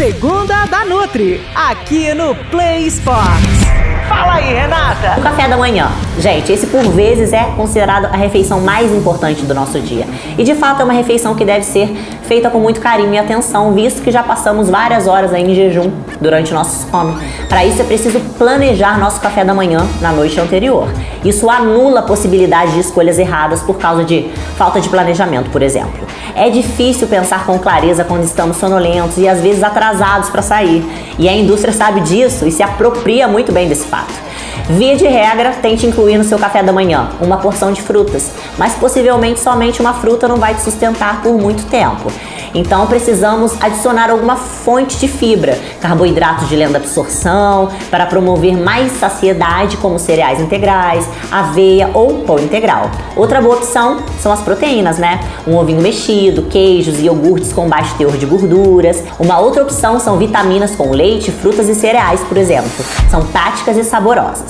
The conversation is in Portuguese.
Segunda da Nutri, aqui no Play Sports. Da manhã. Gente, esse por vezes é considerado a refeição mais importante do nosso dia. E de fato é uma refeição que deve ser feita com muito carinho e atenção, visto que já passamos várias horas aí em jejum durante o nosso sono. Para isso é preciso planejar nosso café da manhã na noite anterior. Isso anula a possibilidade de escolhas erradas por causa de falta de planejamento, por exemplo. É difícil pensar com clareza quando estamos sonolentos e às vezes atrasados para sair. E a indústria sabe disso e se apropria muito bem desse fato. Via de regra, tente incluir no seu café da manhã uma porção de frutas, mas possivelmente somente uma fruta não vai te sustentar por muito tempo. Então precisamos adicionar alguma fonte de fibra, carboidratos de lenta absorção, para promover mais saciedade, como cereais integrais, aveia ou pão integral. Outra boa opção são as proteínas, né? Um ovinho mexido, queijos e iogurtes com baixo teor de gorduras. Uma outra opção são vitaminas com leite, frutas e cereais, por exemplo. São táticas e saborosas.